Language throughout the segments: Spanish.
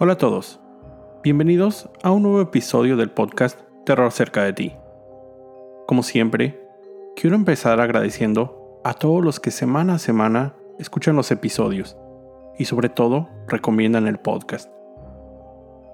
Hola a todos, bienvenidos a un nuevo episodio del podcast Terror cerca de ti. Como siempre, quiero empezar agradeciendo a todos los que semana a semana escuchan los episodios y sobre todo recomiendan el podcast.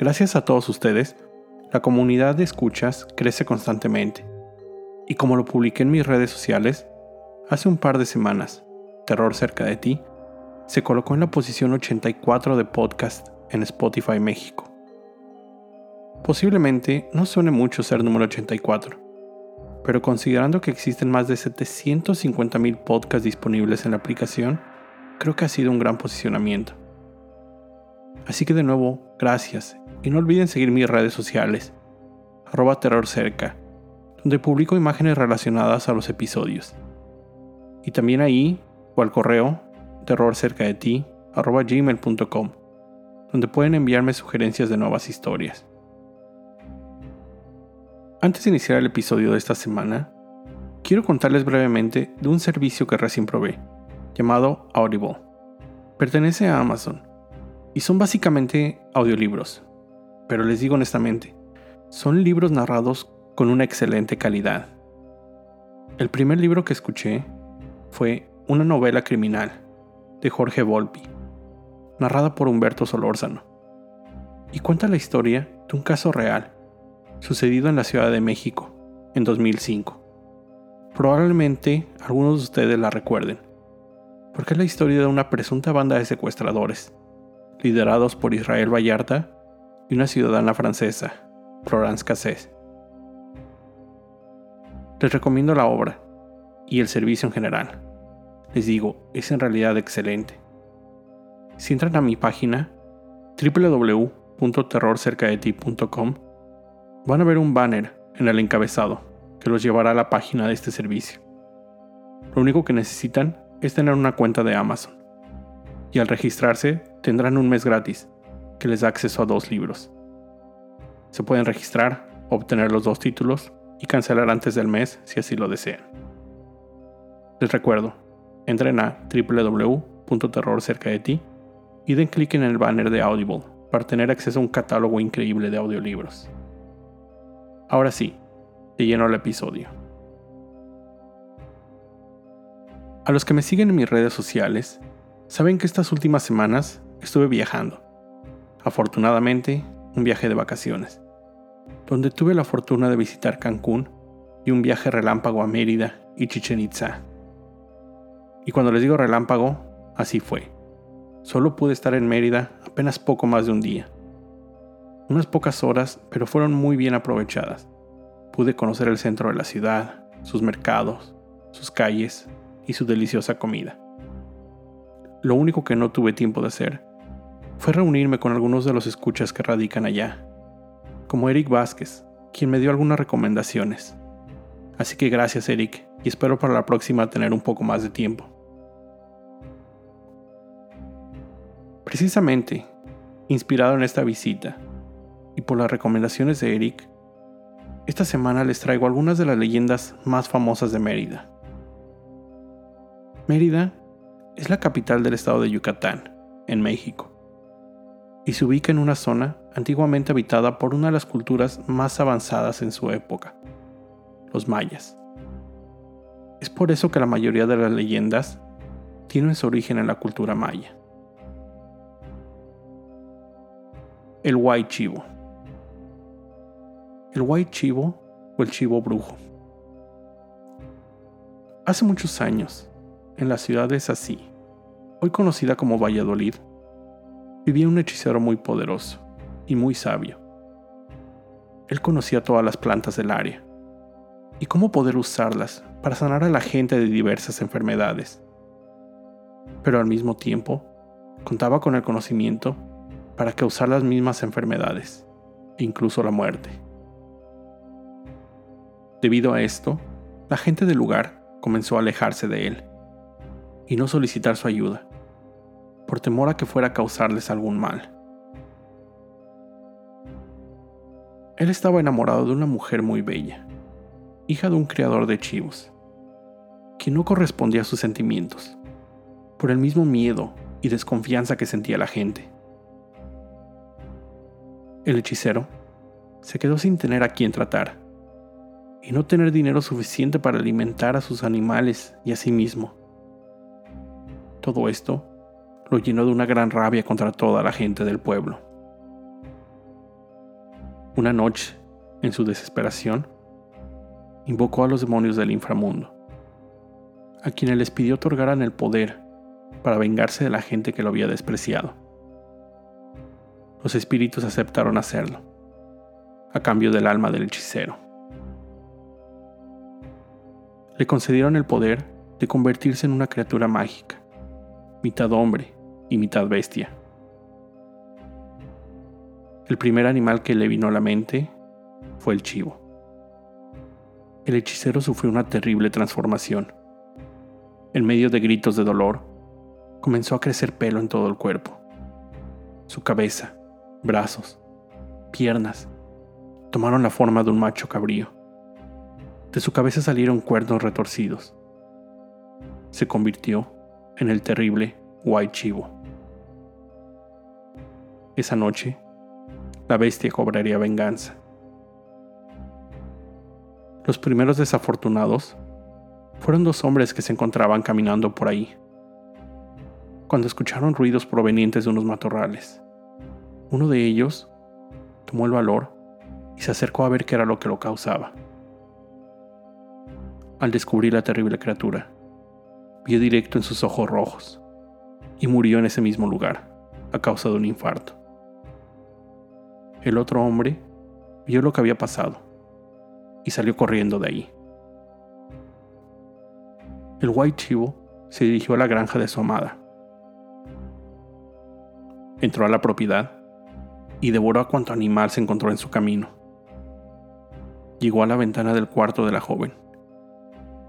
Gracias a todos ustedes, la comunidad de escuchas crece constantemente. Y como lo publiqué en mis redes sociales, hace un par de semanas, Terror cerca de ti se colocó en la posición 84 de podcast en Spotify México. Posiblemente no suene mucho ser número 84, pero considerando que existen más de 750.000 podcasts disponibles en la aplicación, creo que ha sido un gran posicionamiento. Así que de nuevo, gracias y no olviden seguir mis redes sociales, arroba terrorcerca, donde publico imágenes relacionadas a los episodios. Y también ahí, o al correo, terrorcerca de ti, arroba gmail.com donde pueden enviarme sugerencias de nuevas historias. Antes de iniciar el episodio de esta semana, quiero contarles brevemente de un servicio que recién probé, llamado Audible. Pertenece a Amazon y son básicamente audiolibros, pero les digo honestamente, son libros narrados con una excelente calidad. El primer libro que escuché fue una novela criminal de Jorge Volpi, narrada por Humberto Solórzano, y cuenta la historia de un caso real, sucedido en la Ciudad de México, en 2005. Probablemente algunos de ustedes la recuerden, porque es la historia de una presunta banda de secuestradores, liderados por Israel Vallarta y una ciudadana francesa, Florence Cassés. Les recomiendo la obra y el servicio en general. Les digo, es en realidad excelente. Si entran a mi página www.terrorcercadeti.com, van a ver un banner en el encabezado que los llevará a la página de este servicio. Lo único que necesitan es tener una cuenta de Amazon. Y al registrarse tendrán un mes gratis que les da acceso a dos libros. Se pueden registrar, obtener los dos títulos y cancelar antes del mes si así lo desean. Les recuerdo, entren a www.terrorcercadeti y den clic en el banner de Audible para tener acceso a un catálogo increíble de audiolibros. Ahora sí, te lleno el episodio. A los que me siguen en mis redes sociales, saben que estas últimas semanas estuve viajando. Afortunadamente, un viaje de vacaciones, donde tuve la fortuna de visitar Cancún y un viaje relámpago a Mérida y Chichen Itza. Y cuando les digo relámpago, así fue. Solo pude estar en Mérida apenas poco más de un día. Unas pocas horas, pero fueron muy bien aprovechadas. Pude conocer el centro de la ciudad, sus mercados, sus calles y su deliciosa comida. Lo único que no tuve tiempo de hacer fue reunirme con algunos de los escuchas que radican allá, como Eric Vázquez, quien me dio algunas recomendaciones. Así que gracias Eric y espero para la próxima tener un poco más de tiempo. Precisamente, inspirado en esta visita y por las recomendaciones de Eric, esta semana les traigo algunas de las leyendas más famosas de Mérida. Mérida es la capital del estado de Yucatán, en México, y se ubica en una zona antiguamente habitada por una de las culturas más avanzadas en su época, los mayas. Es por eso que la mayoría de las leyendas tienen su origen en la cultura maya. El White Chivo. El White Chivo o el Chivo Brujo. Hace muchos años, en la ciudad de Sací, hoy conocida como Valladolid, vivía un hechicero muy poderoso y muy sabio. Él conocía todas las plantas del área y cómo poder usarlas para sanar a la gente de diversas enfermedades. Pero al mismo tiempo, contaba con el conocimiento para causar las mismas enfermedades, incluso la muerte. Debido a esto, la gente del lugar comenzó a alejarse de él y no solicitar su ayuda, por temor a que fuera a causarles algún mal. Él estaba enamorado de una mujer muy bella, hija de un criador de chivos, quien no correspondía a sus sentimientos, por el mismo miedo y desconfianza que sentía la gente. El hechicero se quedó sin tener a quien tratar y no tener dinero suficiente para alimentar a sus animales y a sí mismo. Todo esto lo llenó de una gran rabia contra toda la gente del pueblo. Una noche, en su desesperación, invocó a los demonios del inframundo, a quienes les pidió otorgaran el poder para vengarse de la gente que lo había despreciado. Los espíritus aceptaron hacerlo, a cambio del alma del hechicero. Le concedieron el poder de convertirse en una criatura mágica, mitad hombre y mitad bestia. El primer animal que le vino a la mente fue el chivo. El hechicero sufrió una terrible transformación. En medio de gritos de dolor, comenzó a crecer pelo en todo el cuerpo. Su cabeza, brazos, piernas, tomaron la forma de un macho cabrío. De su cabeza salieron cuernos retorcidos. Se convirtió en el terrible White Chivo. Esa noche, la bestia cobraría venganza. Los primeros desafortunados fueron dos hombres que se encontraban caminando por ahí, cuando escucharon ruidos provenientes de unos matorrales. Uno de ellos tomó el valor y se acercó a ver qué era lo que lo causaba. Al descubrir la terrible criatura, vio directo en sus ojos rojos y murió en ese mismo lugar a causa de un infarto. El otro hombre vio lo que había pasado y salió corriendo de ahí. El White Chivo se dirigió a la granja de su amada. Entró a la propiedad y devoró a cuanto animal se encontró en su camino. Llegó a la ventana del cuarto de la joven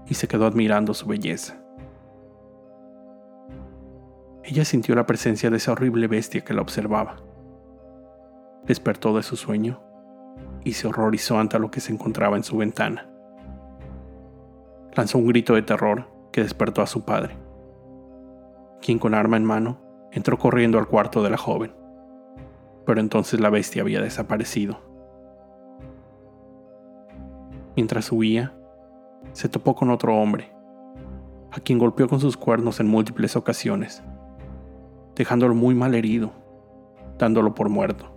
y se quedó admirando su belleza. Ella sintió la presencia de esa horrible bestia que la observaba. Despertó de su sueño y se horrorizó ante lo que se encontraba en su ventana. Lanzó un grito de terror que despertó a su padre, quien con arma en mano entró corriendo al cuarto de la joven. Pero entonces la bestia había desaparecido. Mientras huía, se topó con otro hombre, a quien golpeó con sus cuernos en múltiples ocasiones, dejándolo muy mal herido, dándolo por muerto.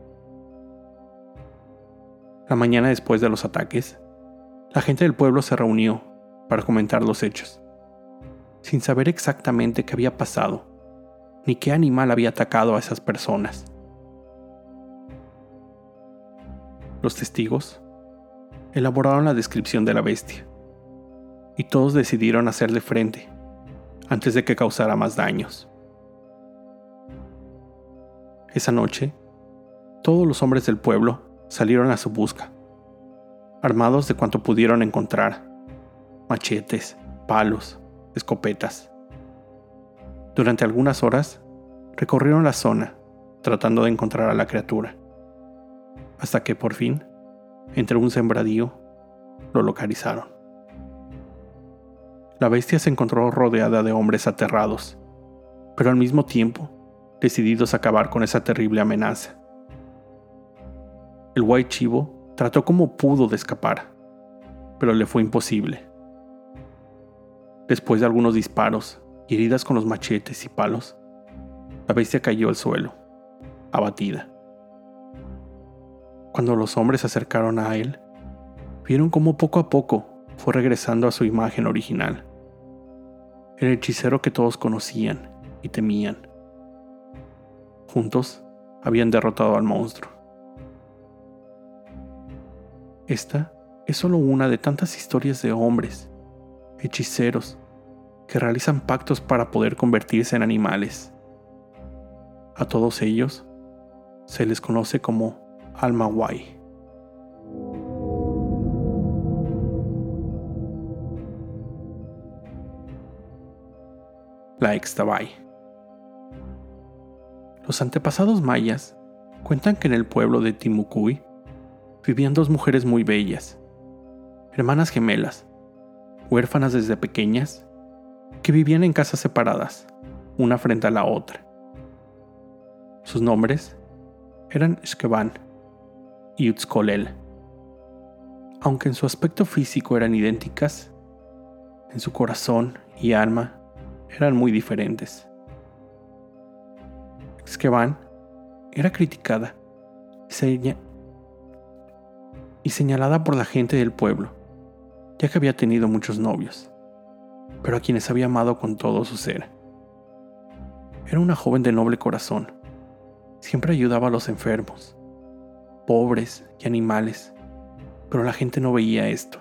La mañana después de los ataques, la gente del pueblo se reunió para comentar los hechos, sin saber exactamente qué había pasado, ni qué animal había atacado a esas personas. Los testigos elaboraron la descripción de la bestia y todos decidieron hacerle frente antes de que causara más daños. Esa noche, todos los hombres del pueblo salieron a su busca, armados de cuanto pudieron encontrar, machetes, palos, escopetas. Durante algunas horas, recorrieron la zona, tratando de encontrar a la criatura, hasta que por fin, entre un sembradío, lo localizaron. La bestia se encontró rodeada de hombres aterrados, pero al mismo tiempo decididos a acabar con esa terrible amenaza. El White Chivo trató como pudo de escapar, pero le fue imposible. Después de algunos disparos y heridas con los machetes y palos, la bestia cayó al suelo, abatida. Cuando los hombres se acercaron a él, vieron cómo poco a poco fue regresando a su imagen original el hechicero que todos conocían y temían. Juntos habían derrotado al monstruo. Esta es solo una de tantas historias de hombres, hechiceros, que realizan pactos para poder convertirse en animales. A todos ellos se les conoce como alma guay. la Extabay. Los antepasados mayas cuentan que en el pueblo de Timucuy vivían dos mujeres muy bellas, hermanas gemelas, huérfanas desde pequeñas, que vivían en casas separadas, una frente a la otra. Sus nombres eran Shkeban y Utzkolel. Aunque en su aspecto físico eran idénticas, en su corazón y alma eran muy diferentes. Esqueban era criticada y señalada por la gente del pueblo, ya que había tenido muchos novios, pero a quienes había amado con todo su ser. Era una joven de noble corazón, siempre ayudaba a los enfermos, pobres y animales, pero la gente no veía esto.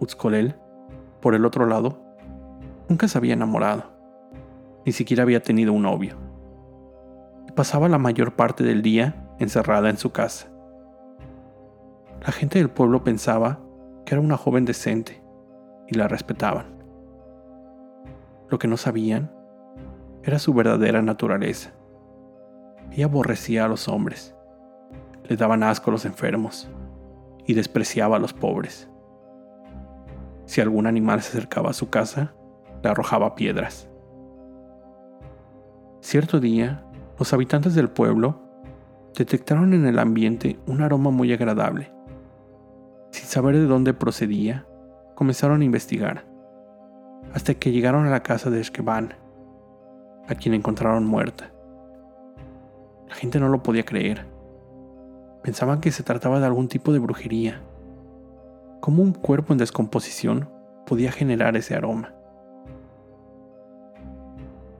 Utzkolel, por el otro lado, nunca se había enamorado, ni siquiera había tenido un novio, y pasaba la mayor parte del día encerrada en su casa. La gente del pueblo pensaba que era una joven decente y la respetaban. Lo que no sabían era su verdadera naturaleza. Ella aborrecía a los hombres, le daban asco a los enfermos y despreciaba a los pobres. Si algún animal se acercaba a su casa, le arrojaba piedras. Cierto día, los habitantes del pueblo detectaron en el ambiente un aroma muy agradable. Sin saber de dónde procedía, comenzaron a investigar, hasta que llegaron a la casa de Esqueban, a quien encontraron muerta. La gente no lo podía creer. Pensaban que se trataba de algún tipo de brujería. ¿Cómo un cuerpo en descomposición podía generar ese aroma?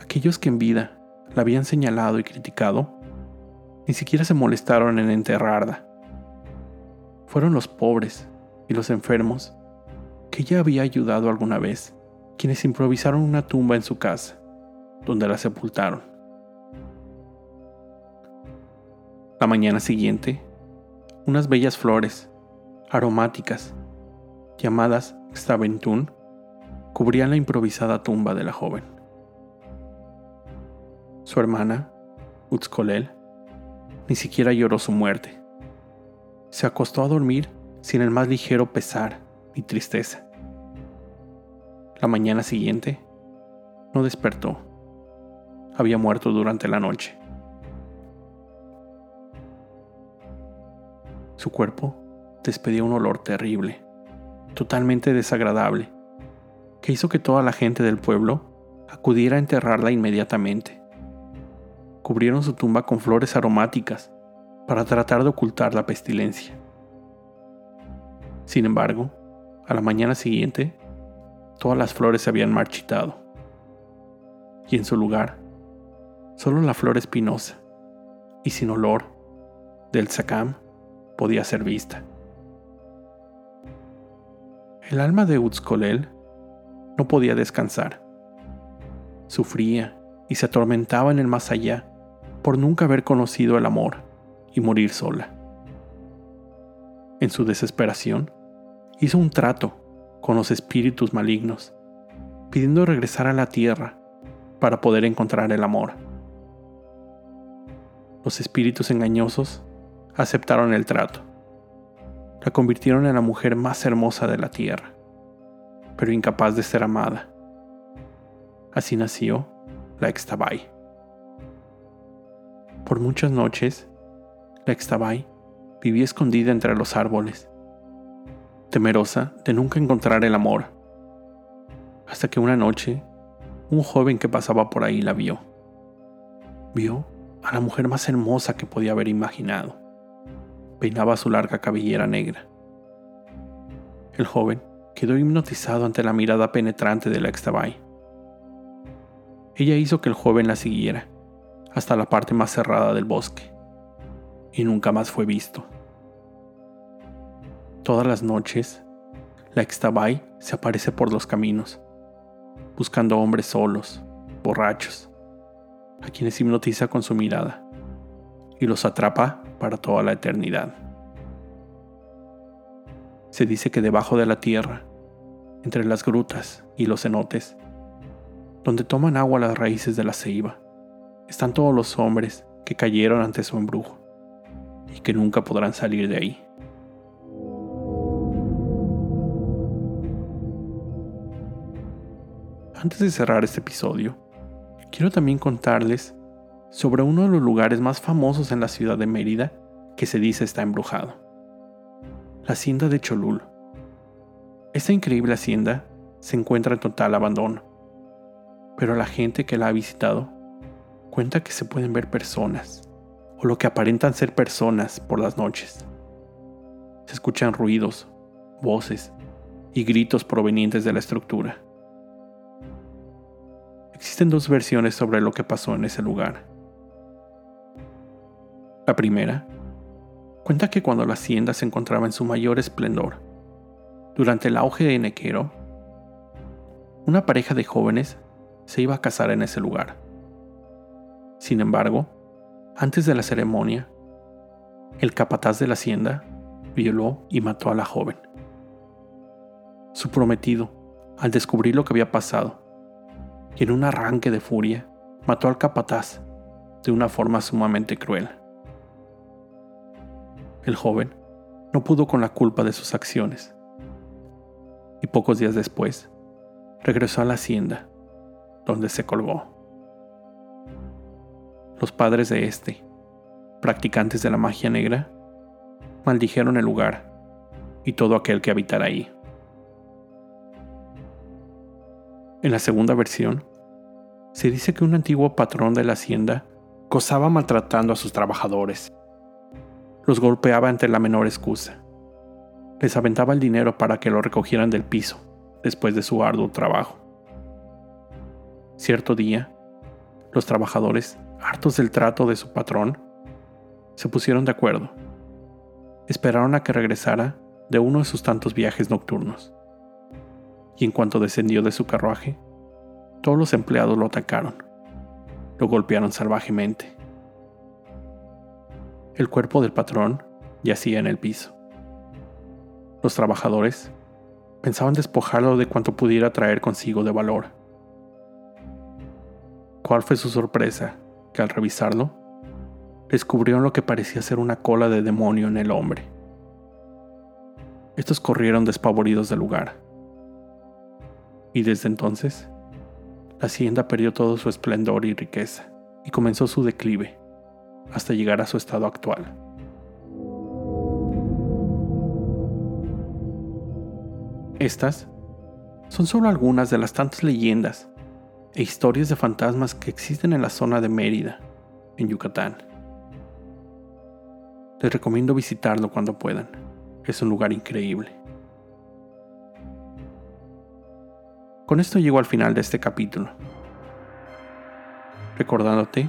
Aquellos que en vida la habían señalado y criticado, ni siquiera se molestaron en enterrarla. Fueron los pobres y los enfermos que ella había ayudado alguna vez, quienes improvisaron una tumba en su casa donde la sepultaron. La mañana siguiente, unas bellas flores, aromáticas, llamadas Xtaventún, cubrían la improvisada tumba de la joven. Su hermana, Utzkolel, ni siquiera lloró su muerte. Se acostó a dormir sin el más ligero pesar ni tristeza. La mañana siguiente, no despertó había muerto durante la noche. Su cuerpo despedía un olor terrible, totalmente desagradable, que hizo que toda la gente del pueblo acudiera a enterrarla inmediatamente. Cubrieron su tumba con flores aromáticas para tratar de ocultar la pestilencia. Sin embargo, a la mañana siguiente, todas las flores se habían marchitado, y en su lugar Solo la flor espinosa y sin olor del sacam podía ser vista. El alma de Utzkolel no podía descansar. Sufría y se atormentaba en el más allá por nunca haber conocido el amor y morir sola. En su desesperación, hizo un trato con los espíritus malignos, pidiendo regresar a la tierra para poder encontrar el amor los espíritus engañosos aceptaron el trato. La convirtieron en la mujer más hermosa de la tierra, pero incapaz de ser amada. Así nació la Extabai. Por muchas noches, la Extabai vivía escondida entre los árboles, temerosa de nunca encontrar el amor, hasta que una noche un joven que pasaba por ahí la vio. Vio a la mujer más hermosa que podía haber imaginado. Peinaba su larga cabellera negra. El joven quedó hipnotizado ante la mirada penetrante de la extabay. Ella hizo que el joven la siguiera hasta la parte más cerrada del bosque y nunca más fue visto. Todas las noches, la extabay se aparece por los caminos, buscando hombres solos, borrachos, a quienes hipnotiza con su mirada y los atrapa para toda la eternidad. Se dice que debajo de la tierra, entre las grutas y los cenotes, donde toman agua las raíces de la ceiba, están todos los hombres que cayeron ante su embrujo y que nunca podrán salir de ahí. Antes de cerrar este episodio, quiero también contarles sobre uno de los lugares más famosos en la ciudad de Mérida que se dice está embrujado. La hacienda de Cholul. Esta increíble hacienda se encuentra en total abandono, pero la gente que la ha visitado cuenta que se pueden ver personas, o lo que aparentan ser personas por las noches. Se escuchan ruidos, voces y gritos provenientes de la estructura. Existen dos versiones sobre lo que pasó en ese lugar. La primera cuenta que cuando la hacienda se encontraba en su mayor esplendor, durante el auge de Nequero, una pareja de jóvenes se iba a casar en ese lugar. Sin embargo, antes de la ceremonia, el capataz de la hacienda violó y mató a la joven. Su prometido, al descubrir lo que había pasado, y en un arranque de furia, mató al capataz de una forma sumamente cruel. El joven no pudo con la culpa de sus acciones y pocos días después regresó a la hacienda, donde se colgó. Los padres de este, practicantes de la magia negra, maldijeron el lugar y todo aquel que habitara ahí. En la segunda versión, se dice que un antiguo patrón de la hacienda gozaba maltratando a sus trabajadores los golpeaba ante la menor excusa. Les aventaba el dinero para que lo recogieran del piso después de su arduo trabajo. Cierto día, los trabajadores, hartos del trato de su patrón, se pusieron de acuerdo. Esperaron a que regresara de uno de sus tantos viajes nocturnos. Y en cuanto descendió de su carruaje, todos los empleados lo atacaron. Lo golpearon salvajemente el cuerpo del patrón yacía en el piso. Los trabajadores pensaban despojarlo de cuanto pudiera traer consigo de valor. ¿Cuál fue su sorpresa? Que al revisarlo, descubrieron lo que parecía ser una cola de demonio en el hombre. Estos corrieron despavoridos del lugar. Y desde entonces, la hacienda perdió todo su esplendor y riqueza y comenzó su declive hasta llegar a su estado actual. Estas son solo algunas de las tantas leyendas e historias de fantasmas que existen en la zona de Mérida, en Yucatán. Les recomiendo visitarlo cuando puedan. Es un lugar increíble. Con esto llego al final de este capítulo. Recordándote